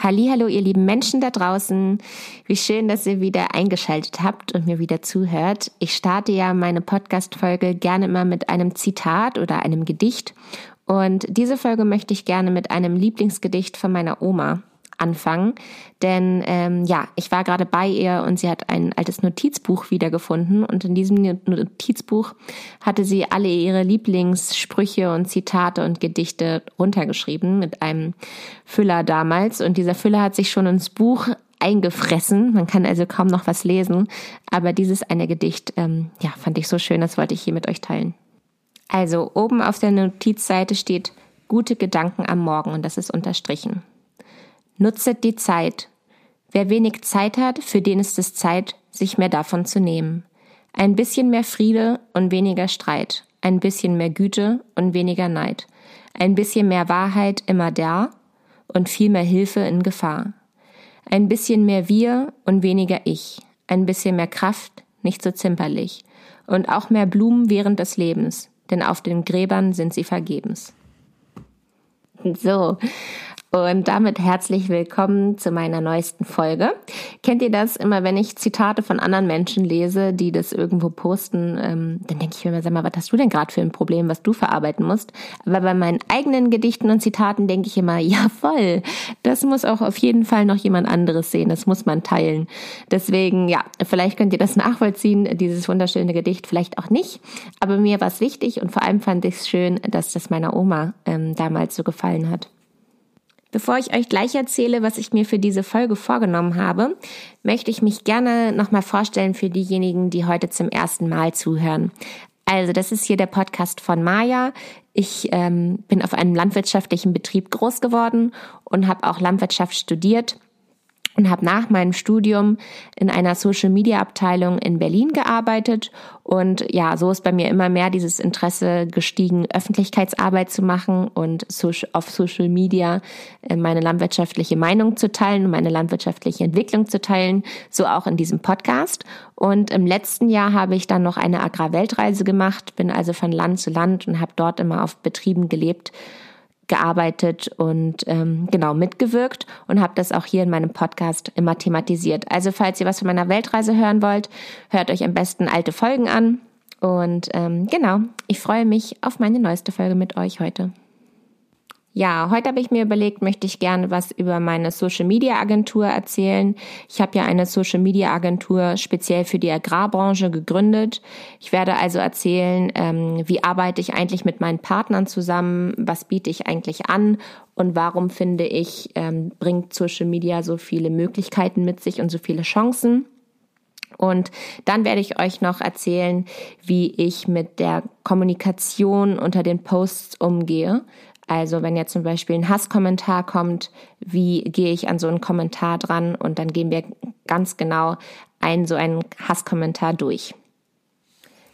Hallo, ihr lieben Menschen da draußen. Wie schön, dass ihr wieder eingeschaltet habt und mir wieder zuhört. Ich starte ja meine Podcast-Folge gerne immer mit einem Zitat oder einem Gedicht. Und diese Folge möchte ich gerne mit einem Lieblingsgedicht von meiner Oma anfangen. Denn ähm, ja, ich war gerade bei ihr und sie hat ein altes Notizbuch wiedergefunden und in diesem Notizbuch hatte sie alle ihre Lieblingssprüche und Zitate und Gedichte runtergeschrieben mit einem Füller damals. Und dieser Füller hat sich schon ins Buch eingefressen. Man kann also kaum noch was lesen. Aber dieses eine Gedicht, ähm, ja, fand ich so schön, das wollte ich hier mit euch teilen. Also oben auf der Notizseite steht gute Gedanken am Morgen und das ist unterstrichen. Nutzet die Zeit. Wer wenig Zeit hat, für den ist es Zeit, sich mehr davon zu nehmen. Ein bisschen mehr Friede und weniger Streit. Ein bisschen mehr Güte und weniger Neid. Ein bisschen mehr Wahrheit immer da und viel mehr Hilfe in Gefahr. Ein bisschen mehr wir und weniger ich. Ein bisschen mehr Kraft, nicht so zimperlich. Und auch mehr Blumen während des Lebens, denn auf den Gräbern sind sie vergebens. So, und damit herzlich willkommen zu meiner neuesten Folge. Kennt ihr das immer, wenn ich Zitate von anderen Menschen lese, die das irgendwo posten, ähm, dann denke ich mir immer, sag mal, was hast du denn gerade für ein Problem, was du verarbeiten musst? Aber bei meinen eigenen Gedichten und Zitaten denke ich immer, ja voll, das muss auch auf jeden Fall noch jemand anderes sehen, das muss man teilen. Deswegen, ja, vielleicht könnt ihr das nachvollziehen, dieses wunderschöne Gedicht, vielleicht auch nicht. Aber mir war es wichtig und vor allem fand ich es schön, dass das meiner Oma ähm, damals so gefallen hat. Bevor ich euch gleich erzähle, was ich mir für diese Folge vorgenommen habe, möchte ich mich gerne nochmal vorstellen für diejenigen, die heute zum ersten Mal zuhören. Also, das ist hier der Podcast von Maja. Ich ähm, bin auf einem landwirtschaftlichen Betrieb groß geworden und habe auch Landwirtschaft studiert und habe nach meinem Studium in einer Social Media Abteilung in Berlin gearbeitet und ja, so ist bei mir immer mehr dieses Interesse gestiegen, Öffentlichkeitsarbeit zu machen und auf Social Media äh, meine landwirtschaftliche Meinung zu teilen und meine landwirtschaftliche Entwicklung zu teilen, so auch in diesem Podcast. Und im letzten Jahr habe ich dann noch eine Agrarweltreise gemacht, bin also von Land zu Land und habe dort immer auf Betrieben gelebt gearbeitet und ähm, genau mitgewirkt und habe das auch hier in meinem Podcast immer thematisiert. Also falls ihr was von meiner Weltreise hören wollt, hört euch am besten alte Folgen an. Und ähm, genau, ich freue mich auf meine neueste Folge mit euch heute. Ja, heute habe ich mir überlegt, möchte ich gerne was über meine Social Media Agentur erzählen. Ich habe ja eine Social Media Agentur speziell für die Agrarbranche gegründet. Ich werde also erzählen, ähm, wie arbeite ich eigentlich mit meinen Partnern zusammen, was biete ich eigentlich an und warum finde ich, ähm, bringt Social Media so viele Möglichkeiten mit sich und so viele Chancen. Und dann werde ich euch noch erzählen, wie ich mit der Kommunikation unter den Posts umgehe. Also wenn jetzt zum Beispiel ein Hasskommentar kommt, wie gehe ich an so einen Kommentar dran? Und dann gehen wir ganz genau einen so einen Hasskommentar durch.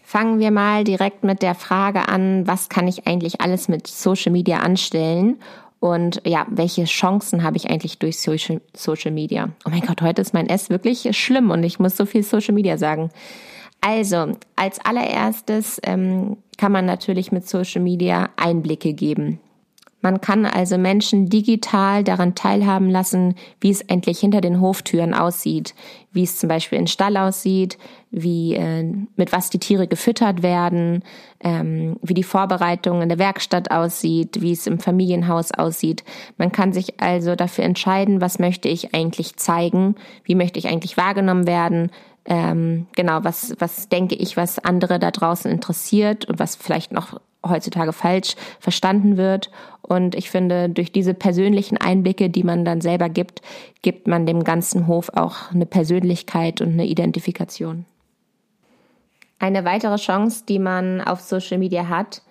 Fangen wir mal direkt mit der Frage an, was kann ich eigentlich alles mit Social Media anstellen? Und ja, welche Chancen habe ich eigentlich durch Social, Social Media? Oh mein Gott, heute ist mein S wirklich schlimm und ich muss so viel Social Media sagen. Also, als allererstes ähm, kann man natürlich mit Social Media Einblicke geben. Man kann also Menschen digital daran teilhaben lassen, wie es endlich hinter den Hoftüren aussieht, wie es zum Beispiel in Stall aussieht, wie äh, mit was die Tiere gefüttert werden, ähm, wie die Vorbereitung in der Werkstatt aussieht, wie es im Familienhaus aussieht. Man kann sich also dafür entscheiden, was möchte ich eigentlich zeigen, wie möchte ich eigentlich wahrgenommen werden, ähm, genau, was, was denke ich, was andere da draußen interessiert und was vielleicht noch heutzutage falsch verstanden wird. Und ich finde, durch diese persönlichen Einblicke, die man dann selber gibt, gibt man dem ganzen Hof auch eine Persönlichkeit und eine Identifikation. Eine weitere Chance, die man auf Social Media hat,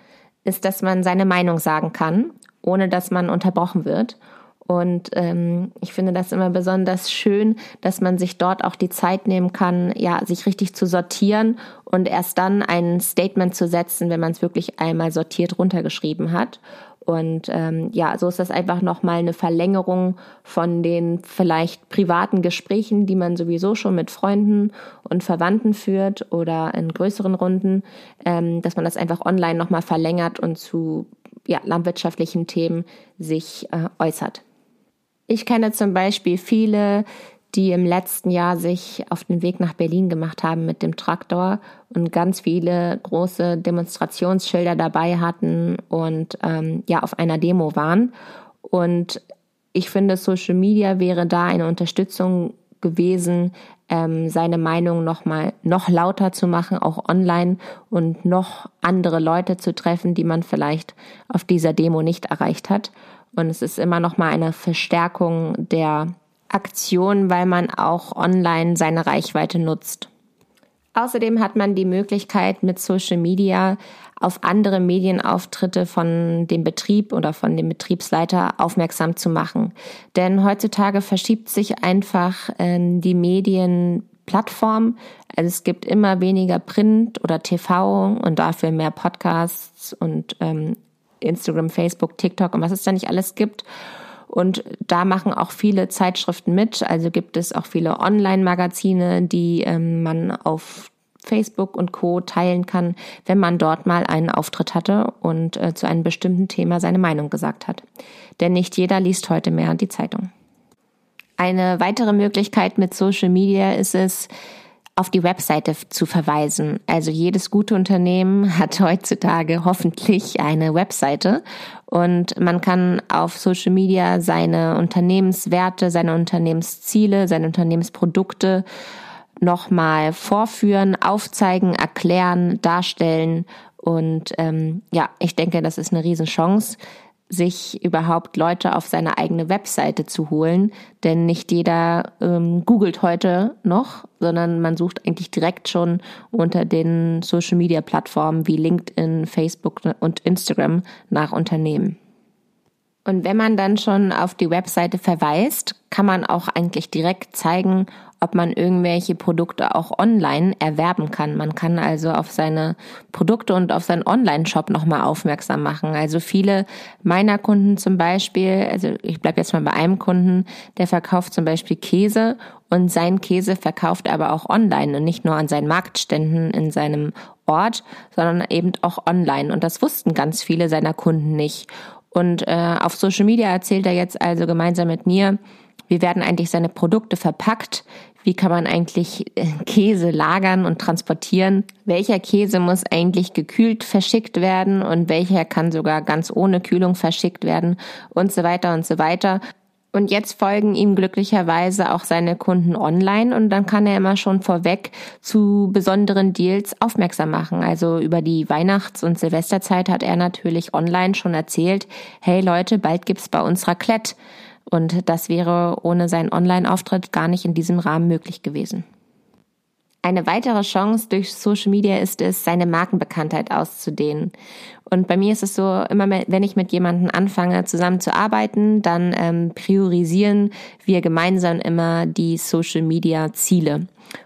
ist, dass man seine Meinung sagen kann, ohne dass man unterbrochen wird. Und ähm, ich finde das immer besonders schön, dass man sich dort auch die Zeit nehmen kann, ja, sich richtig zu sortieren und erst dann ein Statement zu setzen, wenn man es wirklich einmal sortiert runtergeschrieben hat. Und ähm, ja, so ist das einfach nochmal eine Verlängerung von den vielleicht privaten Gesprächen, die man sowieso schon mit Freunden und Verwandten führt oder in größeren Runden, ähm, dass man das einfach online nochmal verlängert und zu ja, landwirtschaftlichen Themen sich äh, äußert. Ich kenne zum Beispiel viele, die im letzten Jahr sich auf den Weg nach Berlin gemacht haben mit dem Traktor und ganz viele große Demonstrationsschilder dabei hatten und ähm, ja auf einer Demo waren. Und ich finde, Social Media wäre da eine Unterstützung gewesen, ähm, seine Meinung noch mal noch lauter zu machen, auch online und noch andere Leute zu treffen, die man vielleicht auf dieser Demo nicht erreicht hat. Und es ist immer noch mal eine Verstärkung der Aktion, weil man auch online seine Reichweite nutzt. Außerdem hat man die Möglichkeit, mit Social Media auf andere Medienauftritte von dem Betrieb oder von dem Betriebsleiter aufmerksam zu machen. Denn heutzutage verschiebt sich einfach äh, die Medienplattform. Also es gibt immer weniger Print oder TV und dafür mehr Podcasts und ähm, Instagram, Facebook, TikTok und was es da nicht alles gibt. Und da machen auch viele Zeitschriften mit. Also gibt es auch viele Online-Magazine, die ähm, man auf Facebook und Co. teilen kann, wenn man dort mal einen Auftritt hatte und äh, zu einem bestimmten Thema seine Meinung gesagt hat. Denn nicht jeder liest heute mehr die Zeitung. Eine weitere Möglichkeit mit Social Media ist es, auf die Webseite zu verweisen. Also jedes gute Unternehmen hat heutzutage hoffentlich eine Webseite und man kann auf Social Media seine Unternehmenswerte, seine Unternehmensziele, seine Unternehmensprodukte nochmal vorführen, aufzeigen, erklären, darstellen. Und ähm, ja, ich denke, das ist eine Riesenchance, sich überhaupt Leute auf seine eigene Webseite zu holen. Denn nicht jeder ähm, googelt heute noch, sondern man sucht eigentlich direkt schon unter den Social-Media-Plattformen wie LinkedIn, Facebook und Instagram nach Unternehmen. Und wenn man dann schon auf die Webseite verweist, kann man auch eigentlich direkt zeigen, ob man irgendwelche Produkte auch online erwerben kann. Man kann also auf seine Produkte und auf seinen Online-Shop nochmal aufmerksam machen. Also viele meiner Kunden zum Beispiel, also ich bleibe jetzt mal bei einem Kunden, der verkauft zum Beispiel Käse und sein Käse verkauft er aber auch online und nicht nur an seinen Marktständen in seinem Ort, sondern eben auch online. Und das wussten ganz viele seiner Kunden nicht. Und äh, auf Social Media erzählt er jetzt also gemeinsam mit mir, wie werden eigentlich seine Produkte verpackt, wie kann man eigentlich äh, Käse lagern und transportieren? Welcher Käse muss eigentlich gekühlt verschickt werden und welcher kann sogar ganz ohne Kühlung verschickt werden und so weiter und so weiter. Und jetzt folgen ihm glücklicherweise auch seine Kunden online und dann kann er immer schon vorweg zu besonderen Deals aufmerksam machen. Also über die Weihnachts- und Silvesterzeit hat er natürlich online schon erzählt, hey Leute, bald gibt's bei uns Raclette. Und das wäre ohne seinen Online-Auftritt gar nicht in diesem Rahmen möglich gewesen. Eine weitere Chance durch Social Media ist es, seine Markenbekanntheit auszudehnen. Und bei mir ist es so, immer wenn ich mit jemandem anfange, zusammen zu arbeiten, dann ähm, priorisieren wir gemeinsam immer die Social Media Ziele.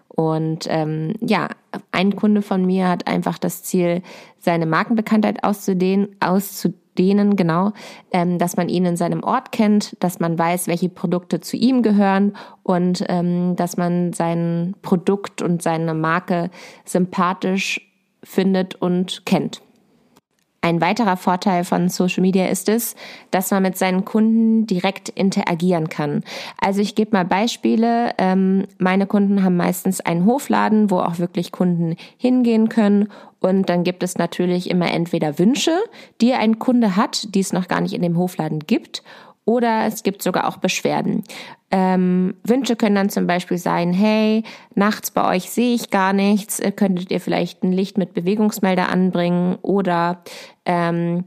Und ähm, ja, ein Kunde von mir hat einfach das Ziel, seine Markenbekanntheit auszudehnen, auszudehnen denen genau, ähm, dass man ihn in seinem Ort kennt, dass man weiß, welche Produkte zu ihm gehören und ähm, dass man sein Produkt und seine Marke sympathisch findet und kennt. Ein weiterer Vorteil von Social Media ist es, dass man mit seinen Kunden direkt interagieren kann. Also ich gebe mal Beispiele. Ähm, meine Kunden haben meistens einen Hofladen, wo auch wirklich Kunden hingehen können. Und dann gibt es natürlich immer entweder Wünsche, die ein Kunde hat, die es noch gar nicht in dem Hofladen gibt, oder es gibt sogar auch Beschwerden. Ähm, Wünsche können dann zum Beispiel sein, hey, nachts bei euch sehe ich gar nichts, äh, könntet ihr vielleicht ein Licht mit Bewegungsmelder anbringen oder ähm,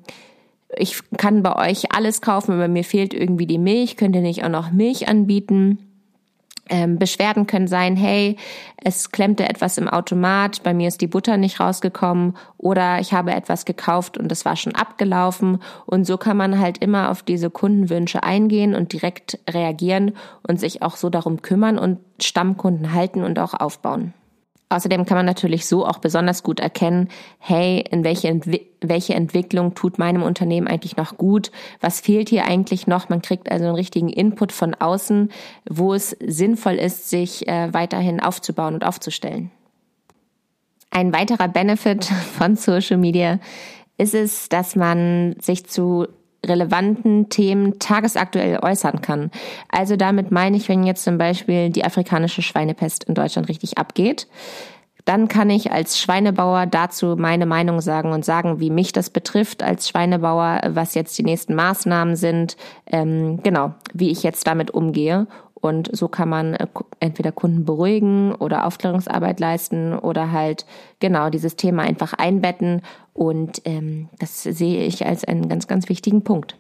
ich kann bei euch alles kaufen, aber mir fehlt irgendwie die Milch, könnt ihr nicht auch noch Milch anbieten? Ähm, Beschwerden können sein, hey, es klemmte etwas im Automat, bei mir ist die Butter nicht rausgekommen oder ich habe etwas gekauft und es war schon abgelaufen. Und so kann man halt immer auf diese Kundenwünsche eingehen und direkt reagieren und sich auch so darum kümmern und Stammkunden halten und auch aufbauen. Außerdem kann man natürlich so auch besonders gut erkennen, hey, in welche, Entwi welche Entwicklung tut meinem Unternehmen eigentlich noch gut? Was fehlt hier eigentlich noch? Man kriegt also einen richtigen Input von außen, wo es sinnvoll ist, sich äh, weiterhin aufzubauen und aufzustellen. Ein weiterer Benefit von Social Media ist es, dass man sich zu relevanten Themen tagesaktuell äußern kann. Also damit meine ich, wenn jetzt zum Beispiel die afrikanische Schweinepest in Deutschland richtig abgeht, dann kann ich als Schweinebauer dazu meine Meinung sagen und sagen, wie mich das betrifft als Schweinebauer, was jetzt die nächsten Maßnahmen sind, ähm, genau, wie ich jetzt damit umgehe. Und so kann man äh, entweder Kunden beruhigen oder Aufklärungsarbeit leisten oder halt genau dieses Thema einfach einbetten. Und ähm, das sehe ich als einen ganz, ganz wichtigen Punkt.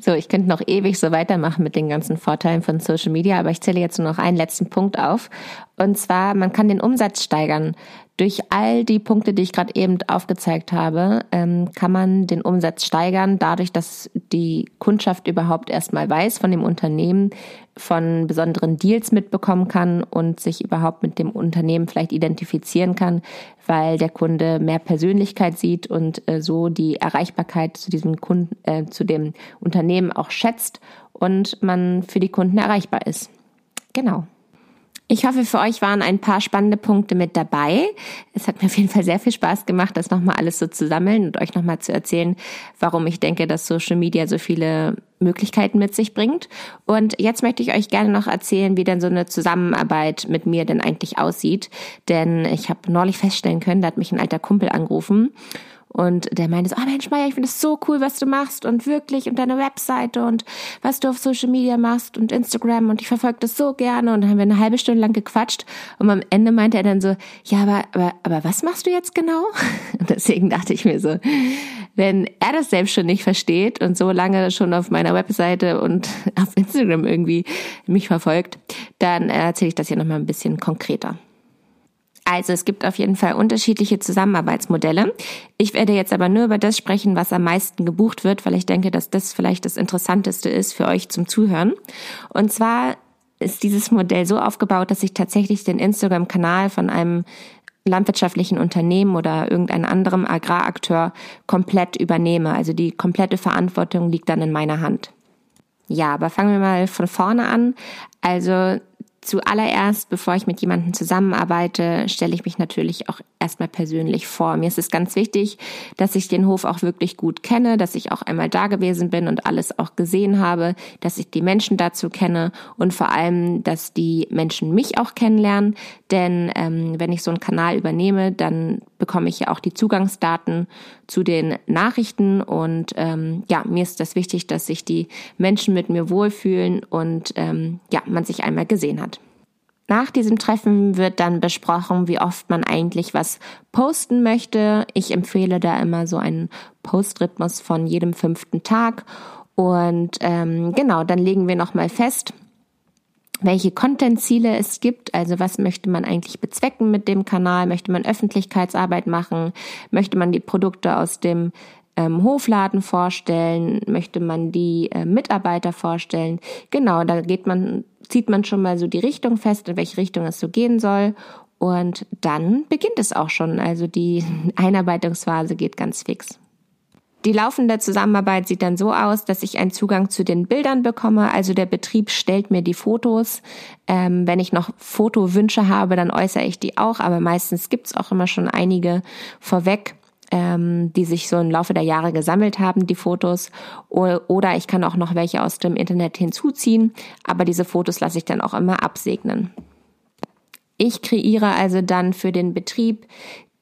So, ich könnte noch ewig so weitermachen mit den ganzen Vorteilen von Social Media, aber ich zähle jetzt nur noch einen letzten Punkt auf. Und zwar, man kann den Umsatz steigern. Durch all die Punkte, die ich gerade eben aufgezeigt habe, ähm, kann man den Umsatz steigern, dadurch, dass die Kundschaft überhaupt erstmal weiß von dem Unternehmen, von besonderen Deals mitbekommen kann und sich überhaupt mit dem Unternehmen vielleicht identifizieren kann, weil der Kunde mehr Persönlichkeit sieht und äh, so die Erreichbarkeit zu diesem Kunden, äh, zu dem Unternehmen auch schätzt und man für die Kunden erreichbar ist. Genau. Ich hoffe, für euch waren ein paar spannende Punkte mit dabei. Es hat mir auf jeden Fall sehr viel Spaß gemacht, das nochmal alles so zu sammeln und euch nochmal zu erzählen, warum ich denke, dass Social Media so viele Möglichkeiten mit sich bringt. Und jetzt möchte ich euch gerne noch erzählen, wie denn so eine Zusammenarbeit mit mir denn eigentlich aussieht. Denn ich habe neulich feststellen können, da hat mich ein alter Kumpel angerufen und der meinte so, oh Mensch, Maya, ich finde es so cool, was du machst und wirklich und deine Webseite und was du auf Social Media machst und Instagram und ich verfolge das so gerne. Und dann haben wir eine halbe Stunde lang gequatscht und am Ende meinte er dann so, ja, aber, aber, aber was machst du jetzt genau? Und deswegen dachte ich mir so, wenn er das selbst schon nicht versteht und so lange schon auf meiner Webseite und auf Instagram irgendwie mich verfolgt, dann erzähle ich das hier nochmal ein bisschen konkreter. Also es gibt auf jeden Fall unterschiedliche Zusammenarbeitsmodelle. Ich werde jetzt aber nur über das sprechen, was am meisten gebucht wird, weil ich denke, dass das vielleicht das Interessanteste ist für euch zum Zuhören. Und zwar ist dieses Modell so aufgebaut, dass ich tatsächlich den Instagram-Kanal von einem landwirtschaftlichen Unternehmen oder irgendeinem anderen Agrarakteur komplett übernehme. Also die komplette Verantwortung liegt dann in meiner Hand. Ja, aber fangen wir mal von vorne an. Also Zuallererst, bevor ich mit jemandem zusammenarbeite, stelle ich mich natürlich auch erstmal persönlich vor. Mir ist es ganz wichtig, dass ich den Hof auch wirklich gut kenne, dass ich auch einmal da gewesen bin und alles auch gesehen habe, dass ich die Menschen dazu kenne und vor allem, dass die Menschen mich auch kennenlernen. Denn ähm, wenn ich so einen Kanal übernehme, dann bekomme ich ja auch die Zugangsdaten zu den Nachrichten und ähm, ja, mir ist das wichtig, dass sich die Menschen mit mir wohlfühlen und ähm, ja, man sich einmal gesehen hat. Nach diesem Treffen wird dann besprochen, wie oft man eigentlich was posten möchte. Ich empfehle da immer so einen Postrhythmus von jedem fünften Tag. Und ähm, genau, dann legen wir nochmal fest, welche Content-Ziele es gibt. Also was möchte man eigentlich bezwecken mit dem Kanal? Möchte man Öffentlichkeitsarbeit machen? Möchte man die Produkte aus dem ähm, Hofladen vorstellen? Möchte man die äh, Mitarbeiter vorstellen? Genau, da geht man zieht man schon mal so die Richtung fest, in welche Richtung es so gehen soll. Und dann beginnt es auch schon. Also die Einarbeitungsphase geht ganz fix. Die laufende Zusammenarbeit sieht dann so aus, dass ich einen Zugang zu den Bildern bekomme. Also der Betrieb stellt mir die Fotos. Ähm, wenn ich noch Fotowünsche habe, dann äußere ich die auch. Aber meistens gibt's auch immer schon einige vorweg ähm, die sich so im Laufe der Jahre gesammelt haben, die Fotos. Oder ich kann auch noch welche aus dem Internet hinzuziehen, aber diese Fotos lasse ich dann auch immer absegnen. Ich kreiere also dann für den Betrieb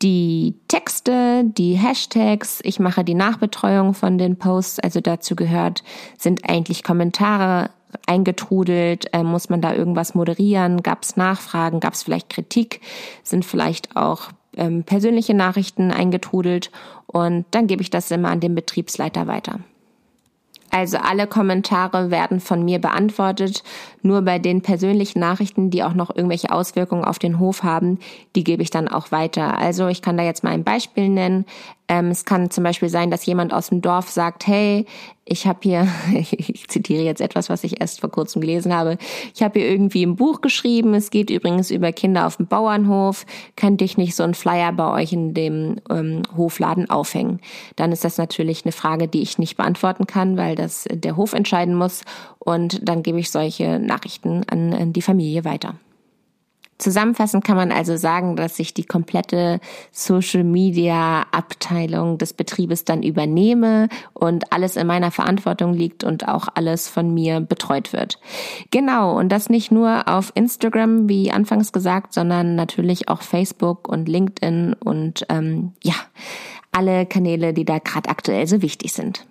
die Texte, die Hashtags, ich mache die Nachbetreuung von den Posts, also dazu gehört, sind eigentlich Kommentare eingetrudelt, äh, muss man da irgendwas moderieren, gab es Nachfragen, gab es vielleicht Kritik, sind vielleicht auch ähm, persönliche Nachrichten eingetrudelt und dann gebe ich das immer an den Betriebsleiter weiter. Also alle Kommentare werden von mir beantwortet. Nur bei den persönlichen Nachrichten, die auch noch irgendwelche Auswirkungen auf den Hof haben, die gebe ich dann auch weiter. Also ich kann da jetzt mal ein Beispiel nennen. Ähm, es kann zum Beispiel sein, dass jemand aus dem Dorf sagt, hey, ich habe hier, ich zitiere jetzt etwas, was ich erst vor kurzem gelesen habe, ich habe hier irgendwie ein Buch geschrieben, es geht übrigens über Kinder auf dem Bauernhof, könnte ich nicht so einen Flyer bei euch in dem ähm, Hofladen aufhängen? Dann ist das natürlich eine Frage, die ich nicht beantworten kann, weil das der Hof entscheiden muss und dann gebe ich solche Nachrichten an, an die Familie weiter. Zusammenfassend kann man also sagen, dass ich die komplette Social Media Abteilung des Betriebes dann übernehme und alles in meiner Verantwortung liegt und auch alles von mir betreut wird. Genau, und das nicht nur auf Instagram, wie anfangs gesagt, sondern natürlich auch Facebook und LinkedIn und ähm, ja, alle Kanäle, die da gerade aktuell so wichtig sind.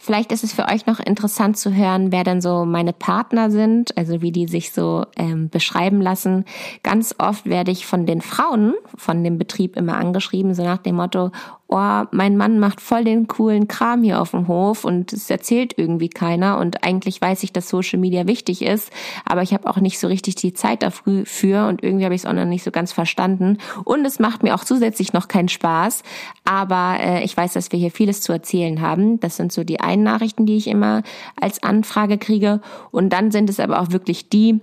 Vielleicht ist es für euch noch interessant zu hören, wer denn so meine Partner sind, also wie die sich so ähm, beschreiben lassen. Ganz oft werde ich von den Frauen von dem Betrieb immer angeschrieben, so nach dem Motto, oh, mein Mann macht voll den coolen Kram hier auf dem Hof und es erzählt irgendwie keiner und eigentlich weiß ich, dass Social Media wichtig ist, aber ich habe auch nicht so richtig die Zeit dafür und irgendwie habe ich es auch noch nicht so ganz verstanden und es macht mir auch zusätzlich noch keinen Spaß, aber äh, ich weiß, dass wir hier vieles zu erzählen haben. Das sind so die einen Nachrichten, die ich immer als Anfrage kriege und dann sind es aber auch wirklich die,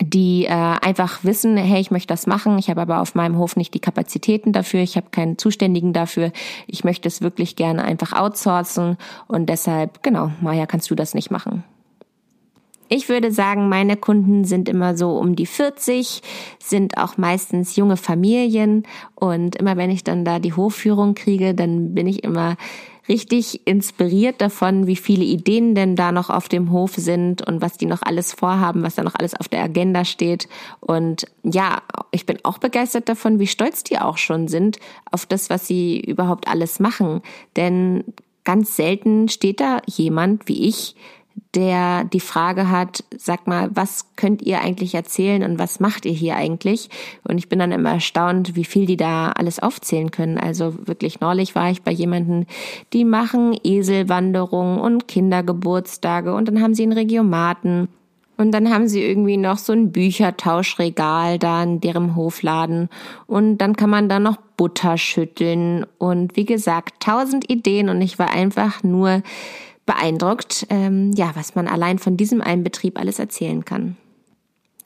die äh, einfach wissen, hey, ich möchte das machen, ich habe aber auf meinem Hof nicht die Kapazitäten dafür, ich habe keinen Zuständigen dafür, ich möchte es wirklich gerne einfach outsourcen. Und deshalb, genau, Maja, kannst du das nicht machen. Ich würde sagen, meine Kunden sind immer so um die 40, sind auch meistens junge Familien. Und immer wenn ich dann da die Hofführung kriege, dann bin ich immer richtig inspiriert davon, wie viele Ideen denn da noch auf dem Hof sind und was die noch alles vorhaben, was da noch alles auf der Agenda steht. Und ja, ich bin auch begeistert davon, wie stolz die auch schon sind auf das, was sie überhaupt alles machen. Denn ganz selten steht da jemand wie ich, der die Frage hat, sag mal, was könnt ihr eigentlich erzählen und was macht ihr hier eigentlich? Und ich bin dann immer erstaunt, wie viel die da alles aufzählen können. Also wirklich neulich war ich bei jemanden, die machen Eselwanderungen und Kindergeburtstage und dann haben sie einen Regiomaten. Und dann haben sie irgendwie noch so ein Büchertauschregal da in deren Hofladen. Und dann kann man da noch Butter schütteln. Und wie gesagt, tausend Ideen. Und ich war einfach nur beeindruckt, ähm, ja, was man allein von diesem einen Betrieb alles erzählen kann.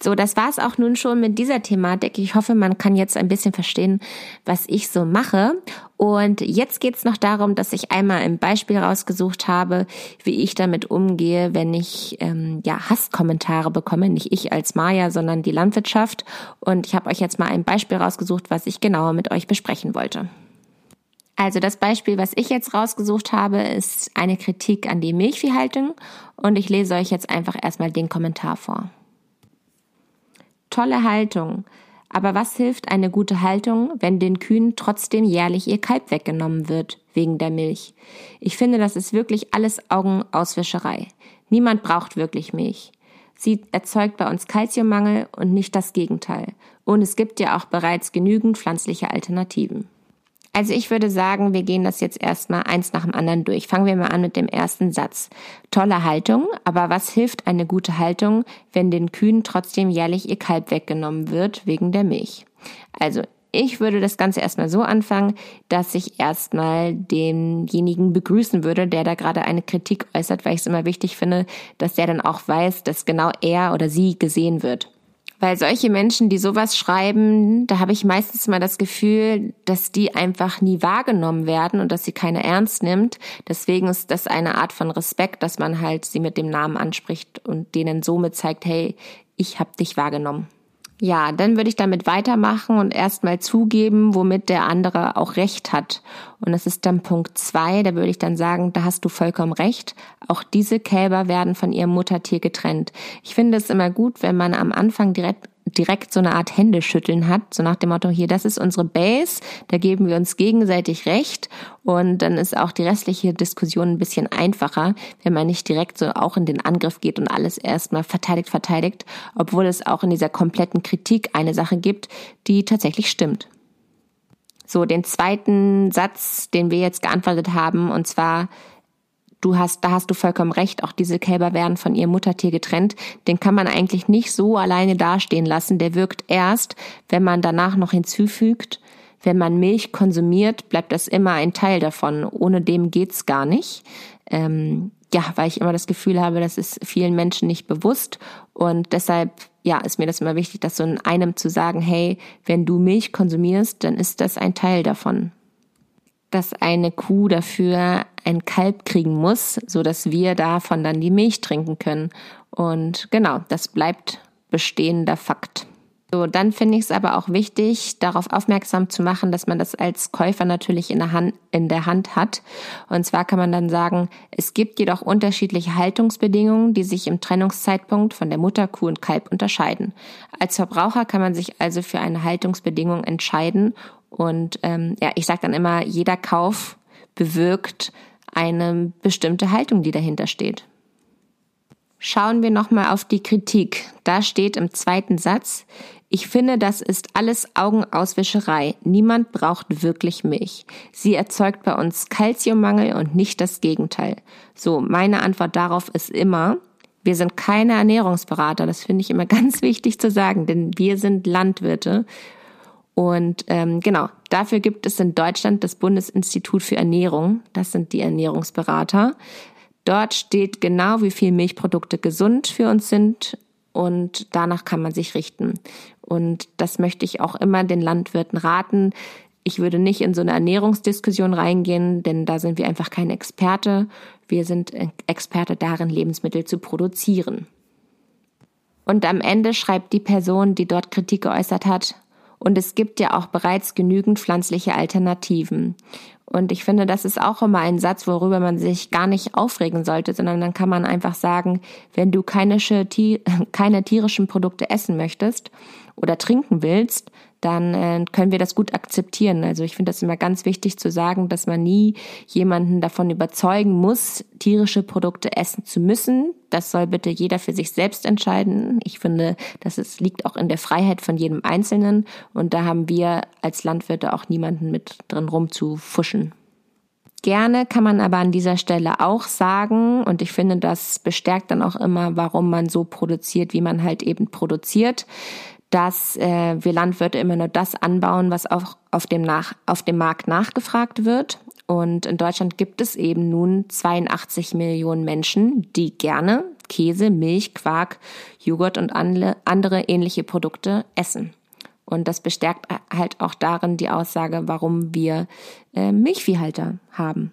So, das war's auch nun schon mit dieser Thematik. Ich hoffe, man kann jetzt ein bisschen verstehen, was ich so mache. Und jetzt geht's noch darum, dass ich einmal ein Beispiel rausgesucht habe, wie ich damit umgehe, wenn ich ähm, ja Hasskommentare bekomme. Nicht ich als Maya, sondern die Landwirtschaft. Und ich habe euch jetzt mal ein Beispiel rausgesucht, was ich genauer mit euch besprechen wollte. Also das Beispiel, was ich jetzt rausgesucht habe, ist eine Kritik an die Milchviehhaltung und ich lese euch jetzt einfach erstmal den Kommentar vor. Tolle Haltung. Aber was hilft eine gute Haltung, wenn den Kühen trotzdem jährlich ihr Kalb weggenommen wird, wegen der Milch? Ich finde, das ist wirklich alles Augenauswischerei. Niemand braucht wirklich Milch. Sie erzeugt bei uns Kalziummangel und nicht das Gegenteil. Und es gibt ja auch bereits genügend pflanzliche Alternativen. Also ich würde sagen, wir gehen das jetzt erstmal eins nach dem anderen durch. Fangen wir mal an mit dem ersten Satz. Tolle Haltung, aber was hilft eine gute Haltung, wenn den Kühen trotzdem jährlich ihr Kalb weggenommen wird wegen der Milch? Also ich würde das Ganze erstmal so anfangen, dass ich erstmal denjenigen begrüßen würde, der da gerade eine Kritik äußert, weil ich es immer wichtig finde, dass der dann auch weiß, dass genau er oder sie gesehen wird. Weil solche Menschen, die sowas schreiben, da habe ich meistens mal das Gefühl, dass die einfach nie wahrgenommen werden und dass sie keine ernst nimmt. Deswegen ist das eine Art von Respekt, dass man halt sie mit dem Namen anspricht und denen somit zeigt, hey, ich habe dich wahrgenommen. Ja, dann würde ich damit weitermachen und erstmal zugeben, womit der andere auch recht hat. Und das ist dann Punkt zwei. Da würde ich dann sagen, da hast du vollkommen recht. Auch diese Kälber werden von ihrem Muttertier getrennt. Ich finde es immer gut, wenn man am Anfang direkt direkt so eine Art Händeschütteln hat, so nach dem Motto, hier, das ist unsere Base, da geben wir uns gegenseitig recht und dann ist auch die restliche Diskussion ein bisschen einfacher, wenn man nicht direkt so auch in den Angriff geht und alles erstmal verteidigt, verteidigt, obwohl es auch in dieser kompletten Kritik eine Sache gibt, die tatsächlich stimmt. So, den zweiten Satz, den wir jetzt geantwortet haben, und zwar, du hast, da hast du vollkommen recht, auch diese Kälber werden von ihrem Muttertier getrennt. Den kann man eigentlich nicht so alleine dastehen lassen. Der wirkt erst, wenn man danach noch hinzufügt, wenn man Milch konsumiert, bleibt das immer ein Teil davon. Ohne dem geht's gar nicht. Ähm, ja, weil ich immer das Gefühl habe, das ist vielen Menschen nicht bewusst und deshalb ja, ist mir das immer wichtig, das so in einem zu sagen, hey, wenn du Milch konsumierst, dann ist das ein Teil davon dass eine Kuh dafür ein Kalb kriegen muss, so dass wir davon dann die Milch trinken können. Und genau, das bleibt bestehender Fakt. So, dann finde ich es aber auch wichtig, darauf aufmerksam zu machen, dass man das als Käufer natürlich in der, Hand, in der Hand hat. Und zwar kann man dann sagen, es gibt jedoch unterschiedliche Haltungsbedingungen, die sich im Trennungszeitpunkt von der Mutterkuh und Kalb unterscheiden. Als Verbraucher kann man sich also für eine Haltungsbedingung entscheiden. Und ähm, ja, ich sage dann immer, jeder Kauf bewirkt eine bestimmte Haltung, die dahinter steht. Schauen wir nochmal auf die Kritik. Da steht im zweiten Satz, ich finde, das ist alles Augenauswischerei. Niemand braucht wirklich Milch. Sie erzeugt bei uns Kalziummangel und nicht das Gegenteil. So, meine Antwort darauf ist immer, wir sind keine Ernährungsberater. Das finde ich immer ganz wichtig zu sagen, denn wir sind Landwirte. Und ähm, genau, dafür gibt es in Deutschland das Bundesinstitut für Ernährung. Das sind die Ernährungsberater. Dort steht genau, wie viel Milchprodukte gesund für uns sind und danach kann man sich richten. Und das möchte ich auch immer den Landwirten raten. Ich würde nicht in so eine Ernährungsdiskussion reingehen, denn da sind wir einfach kein Experte. Wir sind Experte darin, Lebensmittel zu produzieren. Und am Ende schreibt die Person, die dort Kritik geäußert hat, und es gibt ja auch bereits genügend pflanzliche Alternativen. Und ich finde, das ist auch immer ein Satz, worüber man sich gar nicht aufregen sollte, sondern dann kann man einfach sagen, wenn du keine, tierischen Produkte essen möchtest oder trinken willst, dann äh, können wir das gut akzeptieren. Also ich finde das immer ganz wichtig zu sagen, dass man nie jemanden davon überzeugen muss, tierische Produkte essen zu müssen. Das soll bitte jeder für sich selbst entscheiden. Ich finde, das ist, liegt auch in der Freiheit von jedem Einzelnen. Und da haben wir als Landwirte auch niemanden mit drin rumzufuschen. Gerne kann man aber an dieser Stelle auch sagen, und ich finde, das bestärkt dann auch immer, warum man so produziert, wie man halt eben produziert dass äh, wir Landwirte immer nur das anbauen, was auch auf dem, nach, auf dem Markt nachgefragt wird. Und in Deutschland gibt es eben nun 82 Millionen Menschen, die gerne Käse, Milch, Quark, Joghurt und andere ähnliche Produkte essen. Und das bestärkt halt auch darin die Aussage, warum wir äh, Milchviehhalter haben.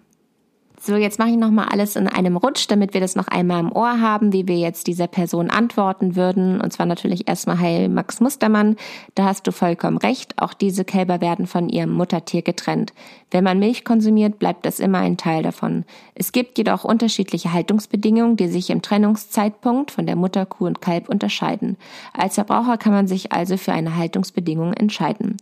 So, jetzt mache ich nochmal alles in einem Rutsch, damit wir das noch einmal im Ohr haben, wie wir jetzt dieser Person antworten würden. Und zwar natürlich erstmal Heil Max Mustermann. Da hast du vollkommen recht. Auch diese Kälber werden von ihrem Muttertier getrennt. Wenn man Milch konsumiert, bleibt das immer ein Teil davon. Es gibt jedoch unterschiedliche Haltungsbedingungen, die sich im Trennungszeitpunkt von der Mutterkuh und Kalb unterscheiden. Als Verbraucher kann man sich also für eine Haltungsbedingung entscheiden.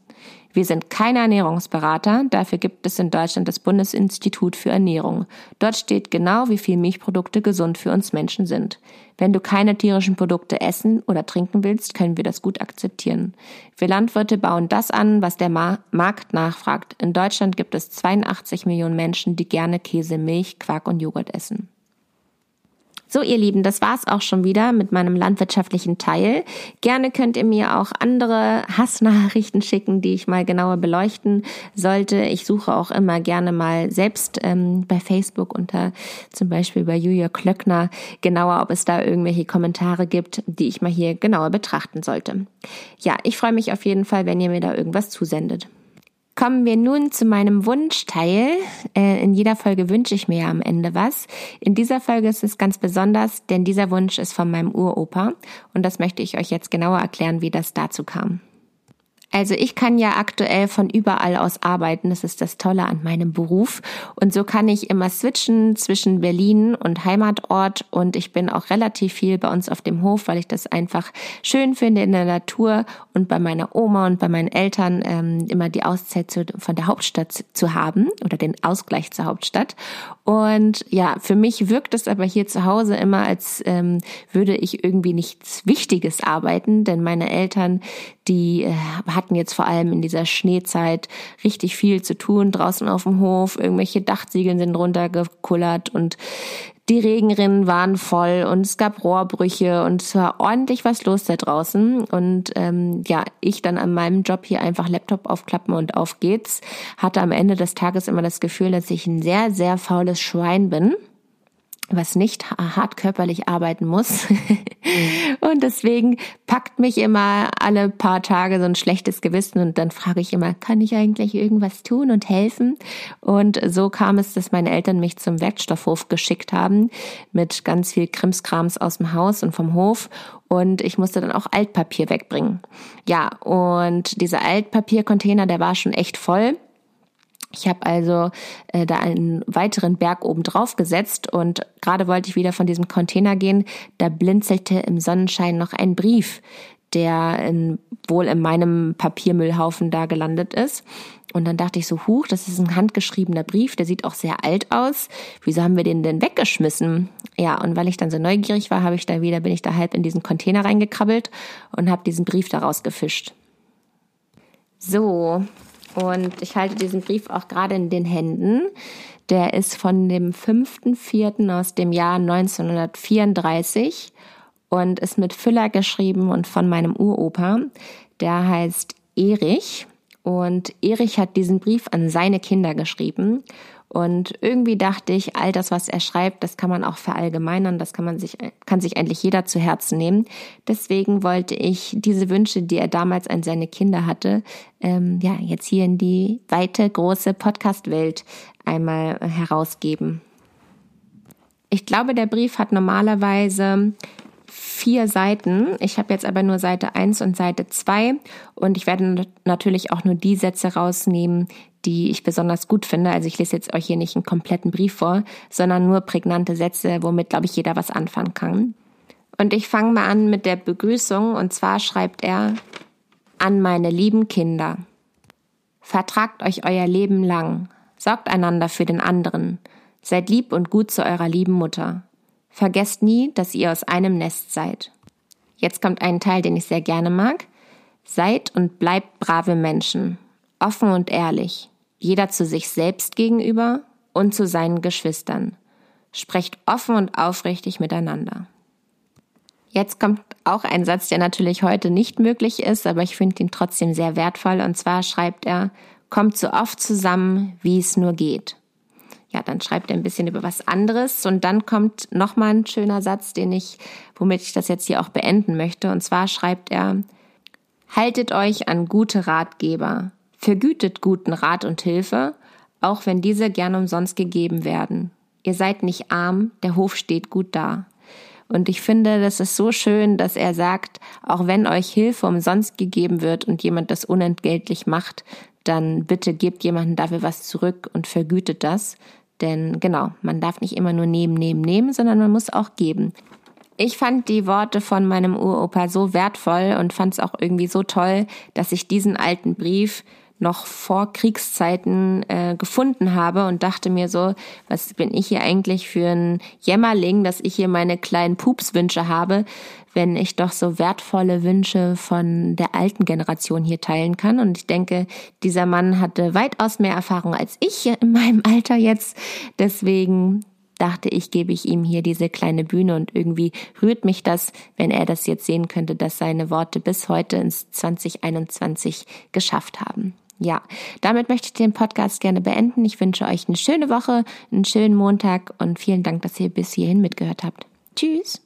Wir sind keine Ernährungsberater, dafür gibt es in Deutschland das Bundesinstitut für Ernährung. Dort steht genau, wie viel Milchprodukte gesund für uns Menschen sind. Wenn du keine tierischen Produkte essen oder trinken willst, können wir das gut akzeptieren. Wir Landwirte bauen das an, was der Markt nachfragt. In Deutschland gibt es 82 Millionen Menschen, die gerne Käse, Milch, Quark und Joghurt essen. So, ihr Lieben, das war's auch schon wieder mit meinem landwirtschaftlichen Teil. Gerne könnt ihr mir auch andere Hassnachrichten schicken, die ich mal genauer beleuchten sollte. Ich suche auch immer gerne mal selbst ähm, bei Facebook unter zum Beispiel bei Julia Klöckner genauer, ob es da irgendwelche Kommentare gibt, die ich mal hier genauer betrachten sollte. Ja, ich freue mich auf jeden Fall, wenn ihr mir da irgendwas zusendet. Kommen wir nun zu meinem Wunschteil. Äh, in jeder Folge wünsche ich mir ja am Ende was. In dieser Folge ist es ganz besonders, denn dieser Wunsch ist von meinem Uropa und das möchte ich euch jetzt genauer erklären, wie das dazu kam. Also ich kann ja aktuell von überall aus arbeiten. Das ist das Tolle an meinem Beruf. Und so kann ich immer switchen zwischen Berlin und Heimatort. Und ich bin auch relativ viel bei uns auf dem Hof, weil ich das einfach schön finde in der Natur und bei meiner Oma und bei meinen Eltern ähm, immer die Auszeit zu, von der Hauptstadt zu haben oder den Ausgleich zur Hauptstadt. Und ja, für mich wirkt es aber hier zu Hause immer, als ähm, würde ich irgendwie nichts Wichtiges arbeiten, denn meine Eltern, die äh, hatten jetzt vor allem in dieser Schneezeit richtig viel zu tun draußen auf dem Hof. Irgendwelche Dachziegeln sind runtergekullert und die Regenrinnen waren voll und es gab Rohrbrüche und es war ordentlich was los da draußen. Und ähm, ja, ich dann an meinem Job hier einfach Laptop aufklappen und auf geht's. Hatte am Ende des Tages immer das Gefühl, dass ich ein sehr, sehr faules Schwein bin was nicht hart körperlich arbeiten muss. und deswegen packt mich immer alle paar Tage so ein schlechtes Gewissen und dann frage ich immer, kann ich eigentlich irgendwas tun und helfen? Und so kam es, dass meine Eltern mich zum Werkstoffhof geschickt haben mit ganz viel Krimskrams aus dem Haus und vom Hof und ich musste dann auch Altpapier wegbringen. Ja, und dieser Altpapiercontainer, der war schon echt voll. Ich habe also äh, da einen weiteren Berg oben drauf gesetzt und gerade wollte ich wieder von diesem Container gehen, da blinzelte im Sonnenschein noch ein Brief, der in, wohl in meinem Papiermüllhaufen da gelandet ist. Und dann dachte ich so, huch, das ist ein handgeschriebener Brief, der sieht auch sehr alt aus. Wieso haben wir den denn weggeschmissen? Ja, und weil ich dann so neugierig war, habe ich da wieder, bin ich da halb in diesen Container reingekrabbelt und habe diesen Brief daraus gefischt. So, und ich halte diesen Brief auch gerade in den Händen. Der ist von dem 5.4. aus dem Jahr 1934 und ist mit Füller geschrieben und von meinem Uropa. Der heißt Erich. Und Erich hat diesen Brief an seine Kinder geschrieben. Und irgendwie dachte ich, all das, was er schreibt, das kann man auch verallgemeinern, das kann man sich, kann sich eigentlich jeder zu Herzen nehmen. Deswegen wollte ich diese Wünsche, die er damals an seine Kinder hatte, ähm, ja, jetzt hier in die weite, große Podcast-Welt einmal herausgeben. Ich glaube, der Brief hat normalerweise vier Seiten. Ich habe jetzt aber nur Seite 1 und Seite 2 und ich werde natürlich auch nur die Sätze rausnehmen, die ich besonders gut finde. Also ich lese jetzt euch hier nicht einen kompletten Brief vor, sondern nur prägnante Sätze, womit, glaube ich, jeder was anfangen kann. Und ich fange mal an mit der Begrüßung und zwar schreibt er an meine lieben Kinder. Vertragt euch euer Leben lang, sorgt einander für den anderen, seid lieb und gut zu eurer lieben Mutter. Vergesst nie, dass ihr aus einem Nest seid. Jetzt kommt ein Teil, den ich sehr gerne mag. Seid und bleibt brave Menschen, offen und ehrlich, jeder zu sich selbst gegenüber und zu seinen Geschwistern. Sprecht offen und aufrichtig miteinander. Jetzt kommt auch ein Satz, der natürlich heute nicht möglich ist, aber ich finde ihn trotzdem sehr wertvoll. Und zwar schreibt er, kommt so oft zusammen, wie es nur geht ja, dann schreibt er ein bisschen über was anderes und dann kommt nochmal ein schöner Satz, den ich, womit ich das jetzt hier auch beenden möchte. Und zwar schreibt er, haltet euch an gute Ratgeber, vergütet guten Rat und Hilfe, auch wenn diese gern umsonst gegeben werden. Ihr seid nicht arm, der Hof steht gut da. Und ich finde, das ist so schön, dass er sagt, auch wenn euch Hilfe umsonst gegeben wird und jemand das unentgeltlich macht, dann bitte gebt jemandem dafür was zurück und vergütet das. Denn genau, man darf nicht immer nur nehmen, nehmen, nehmen, sondern man muss auch geben. Ich fand die Worte von meinem Uropa so wertvoll und fand es auch irgendwie so toll, dass ich diesen alten Brief noch vor Kriegszeiten äh, gefunden habe und dachte mir so, was bin ich hier eigentlich für ein Jämmerling, dass ich hier meine kleinen Pupswünsche habe, wenn ich doch so wertvolle Wünsche von der alten Generation hier teilen kann. Und ich denke, dieser Mann hatte weitaus mehr Erfahrung als ich in meinem Alter jetzt. Deswegen dachte ich, gebe ich ihm hier diese kleine Bühne und irgendwie rührt mich das, wenn er das jetzt sehen könnte, dass seine Worte bis heute ins 2021 geschafft haben. Ja, damit möchte ich den Podcast gerne beenden. Ich wünsche euch eine schöne Woche, einen schönen Montag und vielen Dank, dass ihr bis hierhin mitgehört habt. Tschüss.